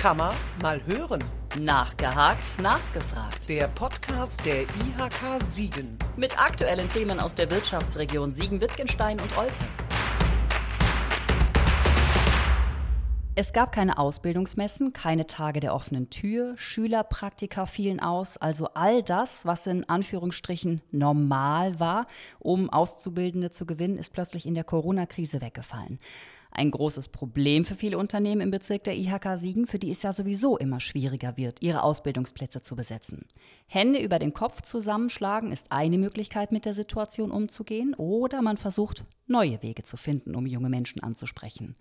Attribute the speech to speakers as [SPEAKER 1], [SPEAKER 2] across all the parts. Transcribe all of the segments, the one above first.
[SPEAKER 1] Kann man mal hören.
[SPEAKER 2] Nachgehakt, nachgefragt.
[SPEAKER 1] Der Podcast der IHK Siegen.
[SPEAKER 2] Mit aktuellen Themen aus der Wirtschaftsregion Siegen-Wittgenstein und Olpe. Es gab keine Ausbildungsmessen, keine Tage der offenen Tür, Schülerpraktika fielen aus, also all das, was in Anführungsstrichen normal war, um Auszubildende zu gewinnen, ist plötzlich in der Corona-Krise weggefallen. Ein großes Problem für viele Unternehmen im Bezirk der IHK Siegen, für die es ja sowieso immer schwieriger wird, ihre Ausbildungsplätze zu besetzen. Hände über den Kopf zusammenschlagen ist eine Möglichkeit, mit der Situation umzugehen, oder man versucht, neue Wege zu finden, um junge Menschen anzusprechen.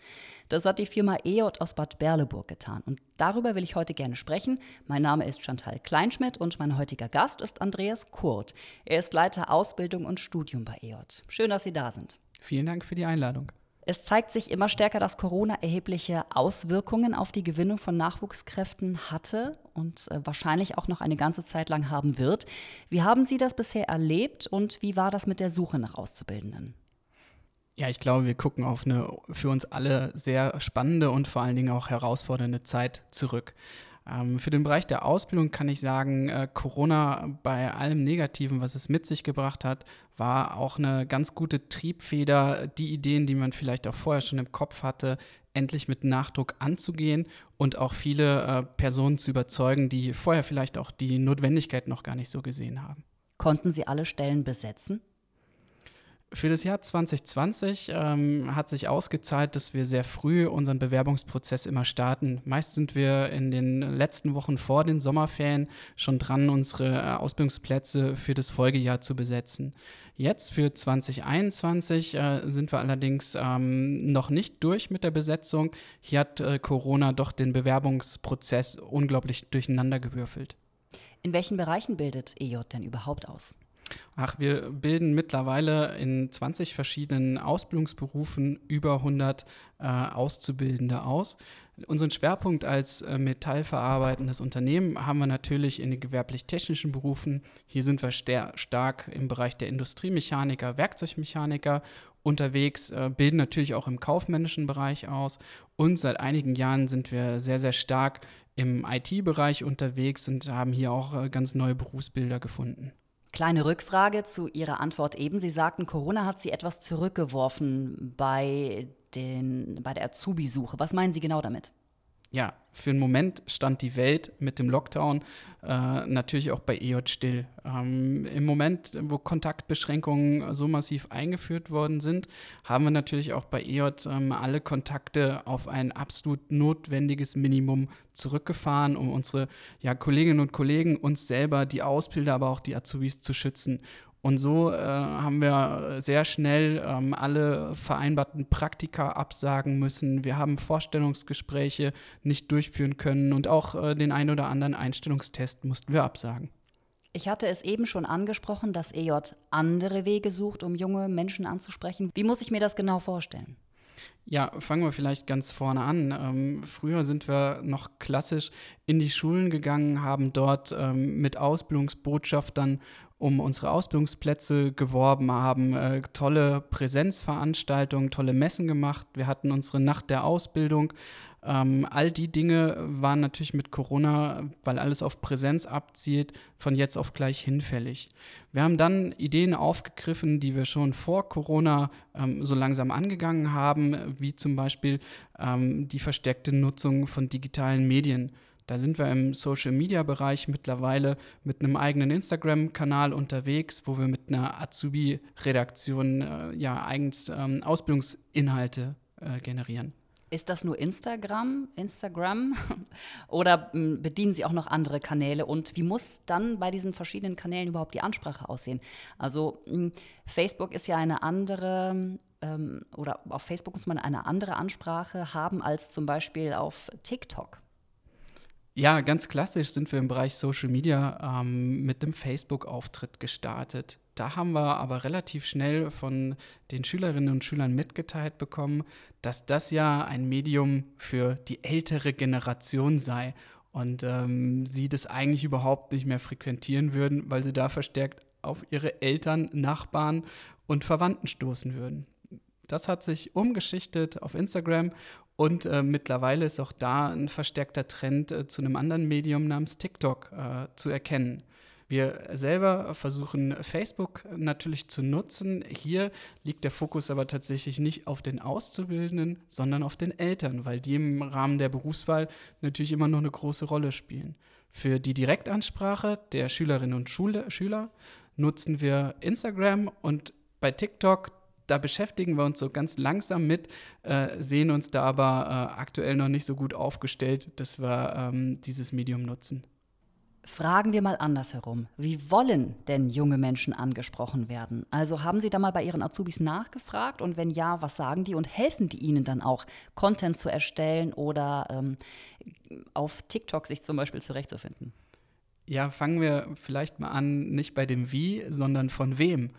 [SPEAKER 2] Das hat die Firma EOT aus Bad Berleburg getan und darüber will ich heute gerne sprechen. Mein Name ist Chantal Kleinschmidt und mein heutiger Gast ist Andreas Kurt. Er ist Leiter Ausbildung und Studium bei EOT. Schön, dass Sie da sind.
[SPEAKER 3] Vielen Dank für die Einladung.
[SPEAKER 2] Es zeigt sich immer stärker, dass Corona erhebliche Auswirkungen auf die Gewinnung von Nachwuchskräften hatte und äh, wahrscheinlich auch noch eine ganze Zeit lang haben wird. Wie haben Sie das bisher erlebt und wie war das mit der Suche nach Auszubildenden?
[SPEAKER 3] Ja, ich glaube, wir gucken auf eine für uns alle sehr spannende und vor allen Dingen auch herausfordernde Zeit zurück. Ähm, für den Bereich der Ausbildung kann ich sagen, äh, Corona bei allem Negativen, was es mit sich gebracht hat, war auch eine ganz gute Triebfeder, die Ideen, die man vielleicht auch vorher schon im Kopf hatte, endlich mit Nachdruck anzugehen und auch viele äh, Personen zu überzeugen, die vorher vielleicht auch die Notwendigkeit noch gar nicht so gesehen haben.
[SPEAKER 2] Konnten Sie alle Stellen besetzen?
[SPEAKER 3] Für das Jahr 2020 ähm, hat sich ausgezahlt, dass wir sehr früh unseren Bewerbungsprozess immer starten. Meist sind wir in den letzten Wochen vor den Sommerferien schon dran, unsere äh, Ausbildungsplätze für das Folgejahr zu besetzen. Jetzt für 2021 äh, sind wir allerdings ähm, noch nicht durch mit der Besetzung. Hier hat äh, Corona doch den Bewerbungsprozess unglaublich durcheinandergewürfelt.
[SPEAKER 2] In welchen Bereichen bildet EJ denn überhaupt aus?
[SPEAKER 3] Ach, wir bilden mittlerweile in 20 verschiedenen Ausbildungsberufen über 100 äh, Auszubildende aus. Unseren Schwerpunkt als äh, metallverarbeitendes Unternehmen haben wir natürlich in den gewerblich-technischen Berufen. Hier sind wir stark im Bereich der Industriemechaniker, Werkzeugmechaniker unterwegs, äh, bilden natürlich auch im kaufmännischen Bereich aus. Und seit einigen Jahren sind wir sehr, sehr stark im IT-Bereich unterwegs und haben hier auch äh, ganz neue Berufsbilder gefunden.
[SPEAKER 2] Kleine Rückfrage zu Ihrer Antwort eben. Sie sagten, Corona hat Sie etwas zurückgeworfen bei, den, bei der Azubi-Suche. Was meinen Sie genau damit?
[SPEAKER 3] Ja, für einen Moment stand die Welt mit dem Lockdown äh, natürlich auch bei EJ still. Ähm, Im Moment, wo Kontaktbeschränkungen so massiv eingeführt worden sind, haben wir natürlich auch bei EJ ähm, alle Kontakte auf ein absolut notwendiges Minimum zurückgefahren, um unsere ja, Kolleginnen und Kollegen, uns selber, die Ausbilder, aber auch die Azubis zu schützen. Und so äh, haben wir sehr schnell ähm, alle vereinbarten Praktika absagen müssen. Wir haben Vorstellungsgespräche nicht durchführen können und auch äh, den ein oder anderen Einstellungstest mussten wir absagen.
[SPEAKER 2] Ich hatte es eben schon angesprochen, dass EJ andere Wege sucht, um junge Menschen anzusprechen. Wie muss ich mir das genau vorstellen?
[SPEAKER 3] Ja, fangen wir vielleicht ganz vorne an. Ähm, früher sind wir noch klassisch in die Schulen gegangen, haben dort ähm, mit Ausbildungsbotschaftern um unsere Ausbildungsplätze geworben, haben äh, tolle Präsenzveranstaltungen, tolle Messen gemacht. Wir hatten unsere Nacht der Ausbildung. Ähm, all die Dinge waren natürlich mit Corona, weil alles auf Präsenz abzielt, von jetzt auf gleich hinfällig. Wir haben dann Ideen aufgegriffen, die wir schon vor Corona ähm, so langsam angegangen haben, wie zum Beispiel ähm, die verstärkte Nutzung von digitalen Medien. Da sind wir im Social-Media-Bereich mittlerweile mit einem eigenen Instagram-Kanal unterwegs, wo wir mit einer Azubi-Redaktion äh, ja eigens ähm, Ausbildungsinhalte äh, generieren.
[SPEAKER 2] Ist das nur Instagram, Instagram oder ähm, bedienen Sie auch noch andere Kanäle? Und wie muss dann bei diesen verschiedenen Kanälen überhaupt die Ansprache aussehen? Also ähm, Facebook ist ja eine andere ähm, oder auf Facebook muss man eine andere Ansprache haben als zum Beispiel auf TikTok.
[SPEAKER 3] Ja, ganz klassisch sind wir im Bereich Social Media ähm, mit dem Facebook-Auftritt gestartet. Da haben wir aber relativ schnell von den Schülerinnen und Schülern mitgeteilt bekommen, dass das ja ein Medium für die ältere Generation sei und ähm, sie das eigentlich überhaupt nicht mehr frequentieren würden, weil sie da verstärkt auf ihre Eltern, Nachbarn und Verwandten stoßen würden. Das hat sich umgeschichtet auf Instagram Und äh, mittlerweile ist auch da ein verstärkter Trend äh, zu einem anderen Medium namens TikTok äh, zu erkennen. Wir selber versuchen Facebook natürlich zu nutzen. Hier liegt der Fokus aber tatsächlich nicht auf den Auszubildenden, sondern auf den Eltern, weil die im Rahmen der Berufswahl natürlich immer noch eine große Rolle spielen. Für die Direktansprache der Schülerinnen und Schule, Schüler nutzen wir Instagram und bei TikTok, da beschäftigen wir uns so ganz langsam mit, äh, sehen uns da aber äh, aktuell noch nicht so gut aufgestellt, dass wir ähm, dieses Medium nutzen.
[SPEAKER 2] Fragen wir mal andersherum. Wie wollen denn junge Menschen angesprochen werden? Also haben Sie da mal bei Ihren Azubis nachgefragt und wenn ja, was sagen die und helfen die Ihnen dann auch, Content zu erstellen oder ähm, auf TikTok sich zum Beispiel zurechtzufinden?
[SPEAKER 3] Ja, fangen wir vielleicht mal an, nicht bei dem Wie, sondern von wem.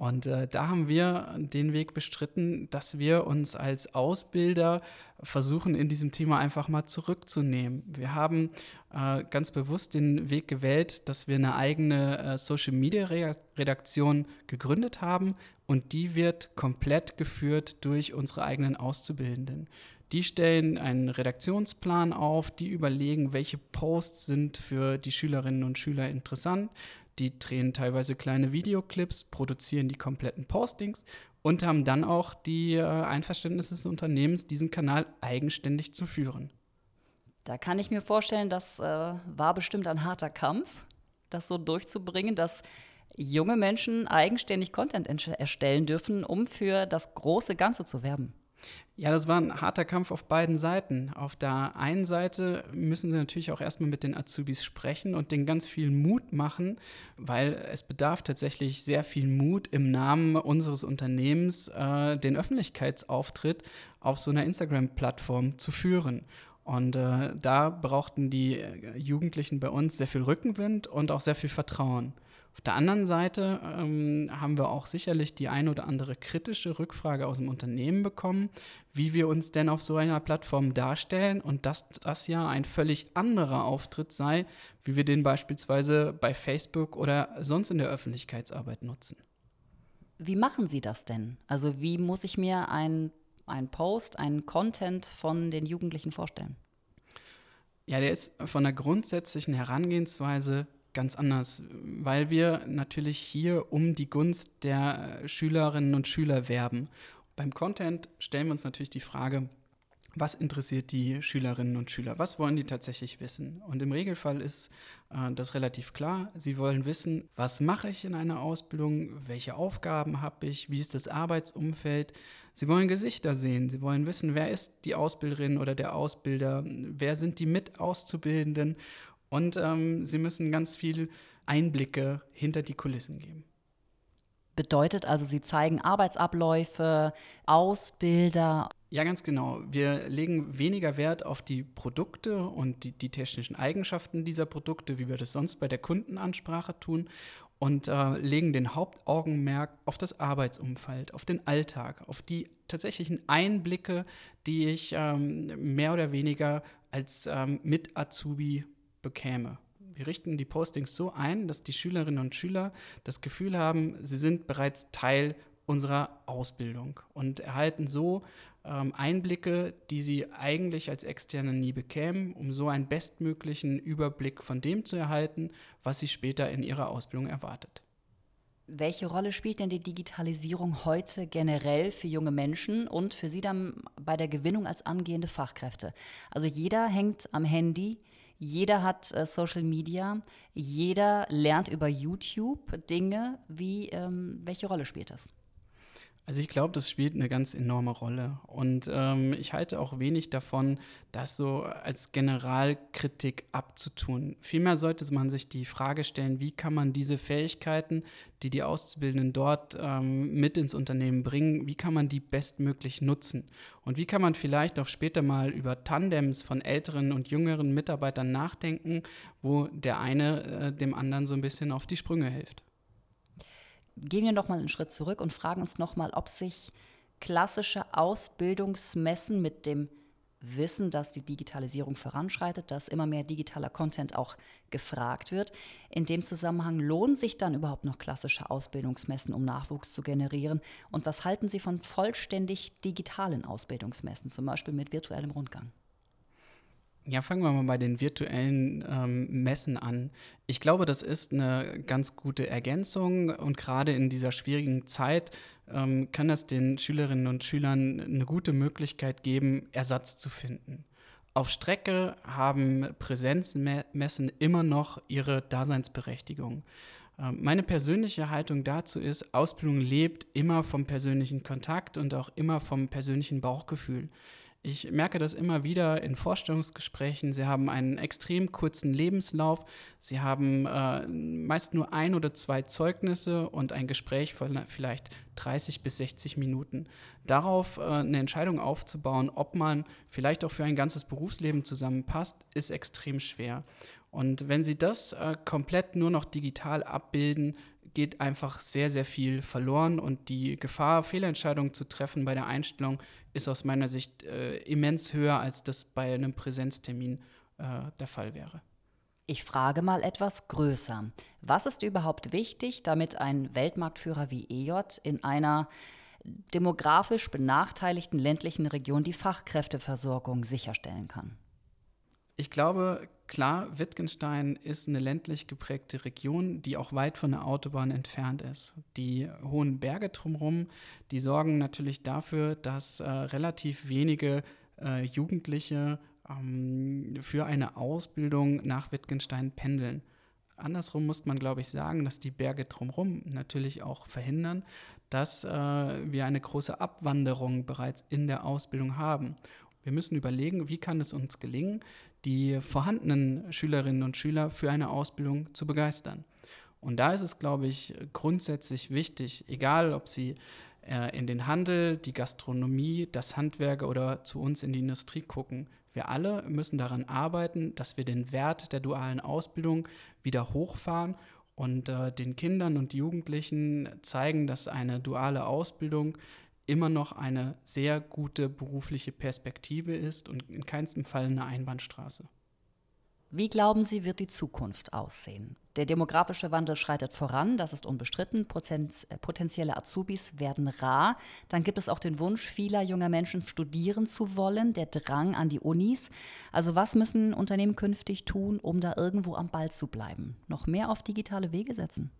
[SPEAKER 3] Und äh, da haben wir den Weg bestritten, dass wir uns als Ausbilder versuchen, in diesem Thema einfach mal zurückzunehmen. Wir haben äh, ganz bewusst den Weg gewählt, dass wir eine eigene äh, Social-Media-Redaktion gegründet haben und die wird komplett geführt durch unsere eigenen Auszubildenden. Die stellen einen Redaktionsplan auf, die überlegen, welche Posts sind für die Schülerinnen und Schüler interessant, die drehen teilweise kleine Videoclips, produzieren die kompletten Postings und haben dann auch die äh, Einverständnis des Unternehmens, diesen Kanal eigenständig zu führen.
[SPEAKER 2] Da kann ich mir vorstellen, das äh, war bestimmt ein harter Kampf, das so durchzubringen, dass junge Menschen eigenständig Content erstellen dürfen, um für das große Ganze zu werben.
[SPEAKER 3] Ja, das war ein harter Kampf auf beiden Seiten. Auf der einen Seite müssen sie natürlich auch erstmal mit den Azubis sprechen und denen ganz viel Mut machen, weil es bedarf tatsächlich sehr viel Mut im Namen unseres Unternehmens, äh, den Öffentlichkeitsauftritt auf so einer Instagram-Plattform zu führen. Und äh, da brauchten die Jugendlichen bei uns sehr viel Rückenwind und auch sehr viel Vertrauen. Auf der anderen Seite ähm, haben wir auch sicherlich die ein oder andere kritische Rückfrage aus dem Unternehmen bekommen, wie wir uns denn auf so einer Plattform darstellen und dass das ja ein völlig anderer Auftritt sei, wie wir den beispielsweise bei Facebook oder sonst in der Öffentlichkeitsarbeit nutzen.
[SPEAKER 2] Wie machen Sie das denn? Also wie muss ich mir ein, ein Post, einen Content von den Jugendlichen vorstellen?
[SPEAKER 3] Ja, der ist von der grundsätzlichen Herangehensweise ganz anders, weil wir natürlich hier um die Gunst der Schülerinnen und Schüler werben. Beim Content stellen wir uns natürlich die Frage, was interessiert die Schülerinnen und Schüler? Was wollen die tatsächlich wissen? Und im Regelfall ist äh, das relativ klar. Sie wollen wissen, was mache ich in einer Ausbildung? Welche Aufgaben habe ich? Wie ist das Arbeitsumfeld? Sie wollen Gesichter sehen. Sie wollen wissen, wer ist die Ausbilderin oder der Ausbilder? Wer sind die Mitauszubildenden? Und ähm, sie müssen ganz viel Einblicke hinter die Kulissen geben.
[SPEAKER 2] Bedeutet also, Sie zeigen Arbeitsabläufe, Ausbilder.
[SPEAKER 3] Ja, ganz genau. Wir legen weniger Wert auf die Produkte und die, die technischen Eigenschaften dieser Produkte, wie wir das sonst bei der Kundenansprache tun, und äh, legen den Hauptaugenmerk auf das Arbeitsumfeld, auf den Alltag, auf die tatsächlichen Einblicke, die ich ähm, mehr oder weniger als ähm, Mit-Azubi bekäme. Wir richten die Postings so ein, dass die Schülerinnen und Schüler das Gefühl haben, sie sind bereits Teil unserer Ausbildung und erhalten so ähm, Einblicke, die sie eigentlich als Externe nie bekämen, um so einen bestmöglichen Überblick von dem zu erhalten, was sie später in ihrer Ausbildung erwartet.
[SPEAKER 2] Welche Rolle spielt denn die Digitalisierung heute generell für junge Menschen und für Sie dann bei der Gewinnung als angehende Fachkräfte? Also jeder hängt am Handy, jeder hat äh, Social Media, jeder lernt über YouTube Dinge. Wie, ähm, welche Rolle spielt das?
[SPEAKER 3] Also ich glaube, das spielt eine ganz enorme Rolle. Und ähm, ich halte auch wenig davon, das so als Generalkritik abzutun. Vielmehr sollte man sich die Frage stellen, wie kann man diese Fähigkeiten, die die Auszubildenden dort ähm, mit ins Unternehmen bringen, wie kann man die bestmöglich nutzen? Und wie kann man vielleicht auch später mal über Tandems von älteren und jüngeren Mitarbeitern nachdenken, wo der eine äh, dem anderen so ein bisschen auf die Sprünge hilft?
[SPEAKER 2] Gehen wir noch mal einen Schritt zurück und fragen uns noch mal, ob sich klassische Ausbildungsmessen mit dem wissen, dass die Digitalisierung voranschreitet, dass immer mehr digitaler Content auch gefragt wird. In dem Zusammenhang lohnen sich dann überhaupt noch klassische Ausbildungsmessen, um Nachwuchs zu generieren? Und was halten Sie von vollständig digitalen Ausbildungsmessen, zum Beispiel mit virtuellem Rundgang?
[SPEAKER 3] Ja, fangen wir mal bei den virtuellen ähm, Messen an. Ich glaube, das ist eine ganz gute Ergänzung und gerade in dieser schwierigen Zeit ähm, kann das den Schülerinnen und Schülern eine gute Möglichkeit geben, Ersatz zu finden. Auf Strecke haben Präsenzmessen immer noch ihre Daseinsberechtigung. Ähm, meine persönliche Haltung dazu ist, Ausbildung lebt immer vom persönlichen Kontakt und auch immer vom persönlichen Bauchgefühl. Ich merke das immer wieder in Vorstellungsgesprächen. Sie haben einen extrem kurzen Lebenslauf. Sie haben äh, meist nur ein oder zwei Zeugnisse und ein Gespräch von vielleicht 30 bis 60 Minuten. Darauf äh, eine Entscheidung aufzubauen, ob man vielleicht auch für ein ganzes Berufsleben zusammenpasst, ist extrem schwer. Und wenn Sie das äh, komplett nur noch digital abbilden, geht einfach sehr, sehr viel verloren und die Gefahr, Fehlentscheidungen zu treffen bei der Einstellung, ist aus meiner Sicht äh, immens höher, als das bei einem Präsenztermin äh, der Fall wäre.
[SPEAKER 2] Ich frage mal etwas größer. Was ist überhaupt wichtig, damit ein Weltmarktführer wie EJ in einer demografisch benachteiligten ländlichen Region die Fachkräfteversorgung sicherstellen kann?
[SPEAKER 3] Ich glaube, klar, Wittgenstein ist eine ländlich geprägte Region, die auch weit von der Autobahn entfernt ist. Die hohen Berge drumherum, die sorgen natürlich dafür, dass äh, relativ wenige äh, Jugendliche ähm, für eine Ausbildung nach Wittgenstein pendeln. Andersrum muss man, glaube ich, sagen, dass die Berge drumherum natürlich auch verhindern, dass äh, wir eine große Abwanderung bereits in der Ausbildung haben. Wir müssen überlegen, wie kann es uns gelingen, die vorhandenen Schülerinnen und Schüler für eine Ausbildung zu begeistern. Und da ist es, glaube ich, grundsätzlich wichtig, egal ob sie äh, in den Handel, die Gastronomie, das Handwerk oder zu uns in die Industrie gucken. Wir alle müssen daran arbeiten, dass wir den Wert der dualen Ausbildung wieder hochfahren und äh, den Kindern und Jugendlichen zeigen, dass eine duale Ausbildung immer noch eine sehr gute berufliche Perspektive ist und in keinem Fall eine Einbahnstraße.
[SPEAKER 2] Wie glauben Sie, wird die Zukunft aussehen? Der demografische Wandel schreitet voran, das ist unbestritten. Äh, potenzielle Azubis werden rar. Dann gibt es auch den Wunsch vieler junger Menschen, studieren zu wollen, der Drang an die Unis. Also was müssen Unternehmen künftig tun, um da irgendwo am Ball zu bleiben? Noch mehr auf digitale Wege setzen?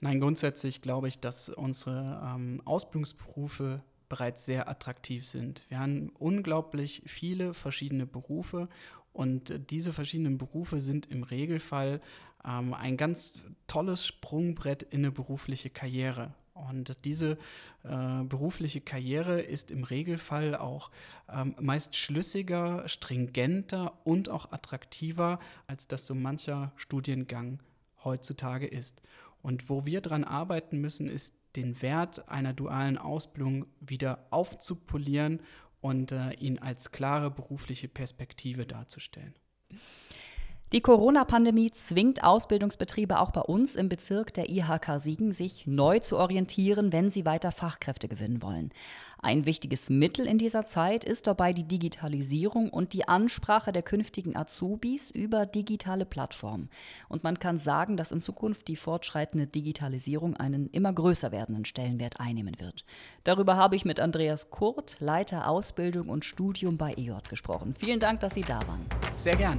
[SPEAKER 3] Nein, grundsätzlich glaube ich, dass unsere ähm, Ausbildungsberufe bereits sehr attraktiv sind. Wir haben unglaublich viele verschiedene Berufe und diese verschiedenen Berufe sind im Regelfall ähm, ein ganz tolles Sprungbrett in eine berufliche Karriere. Und diese äh, berufliche Karriere ist im Regelfall auch ähm, meist schlüssiger, stringenter und auch attraktiver, als das so mancher Studiengang heutzutage ist. Und wo wir daran arbeiten müssen, ist den Wert einer dualen Ausbildung wieder aufzupolieren und äh, ihn als klare berufliche Perspektive darzustellen.
[SPEAKER 2] Die Corona-Pandemie zwingt Ausbildungsbetriebe auch bei uns im Bezirk der IHK Siegen, sich neu zu orientieren, wenn sie weiter Fachkräfte gewinnen wollen. Ein wichtiges Mittel in dieser Zeit ist dabei die Digitalisierung und die Ansprache der künftigen Azubis über digitale Plattformen. Und man kann sagen, dass in Zukunft die fortschreitende Digitalisierung einen immer größer werdenden Stellenwert einnehmen wird. Darüber habe ich mit Andreas Kurt, Leiter Ausbildung und Studium bei EJ gesprochen. Vielen Dank, dass Sie da waren.
[SPEAKER 3] Sehr gern.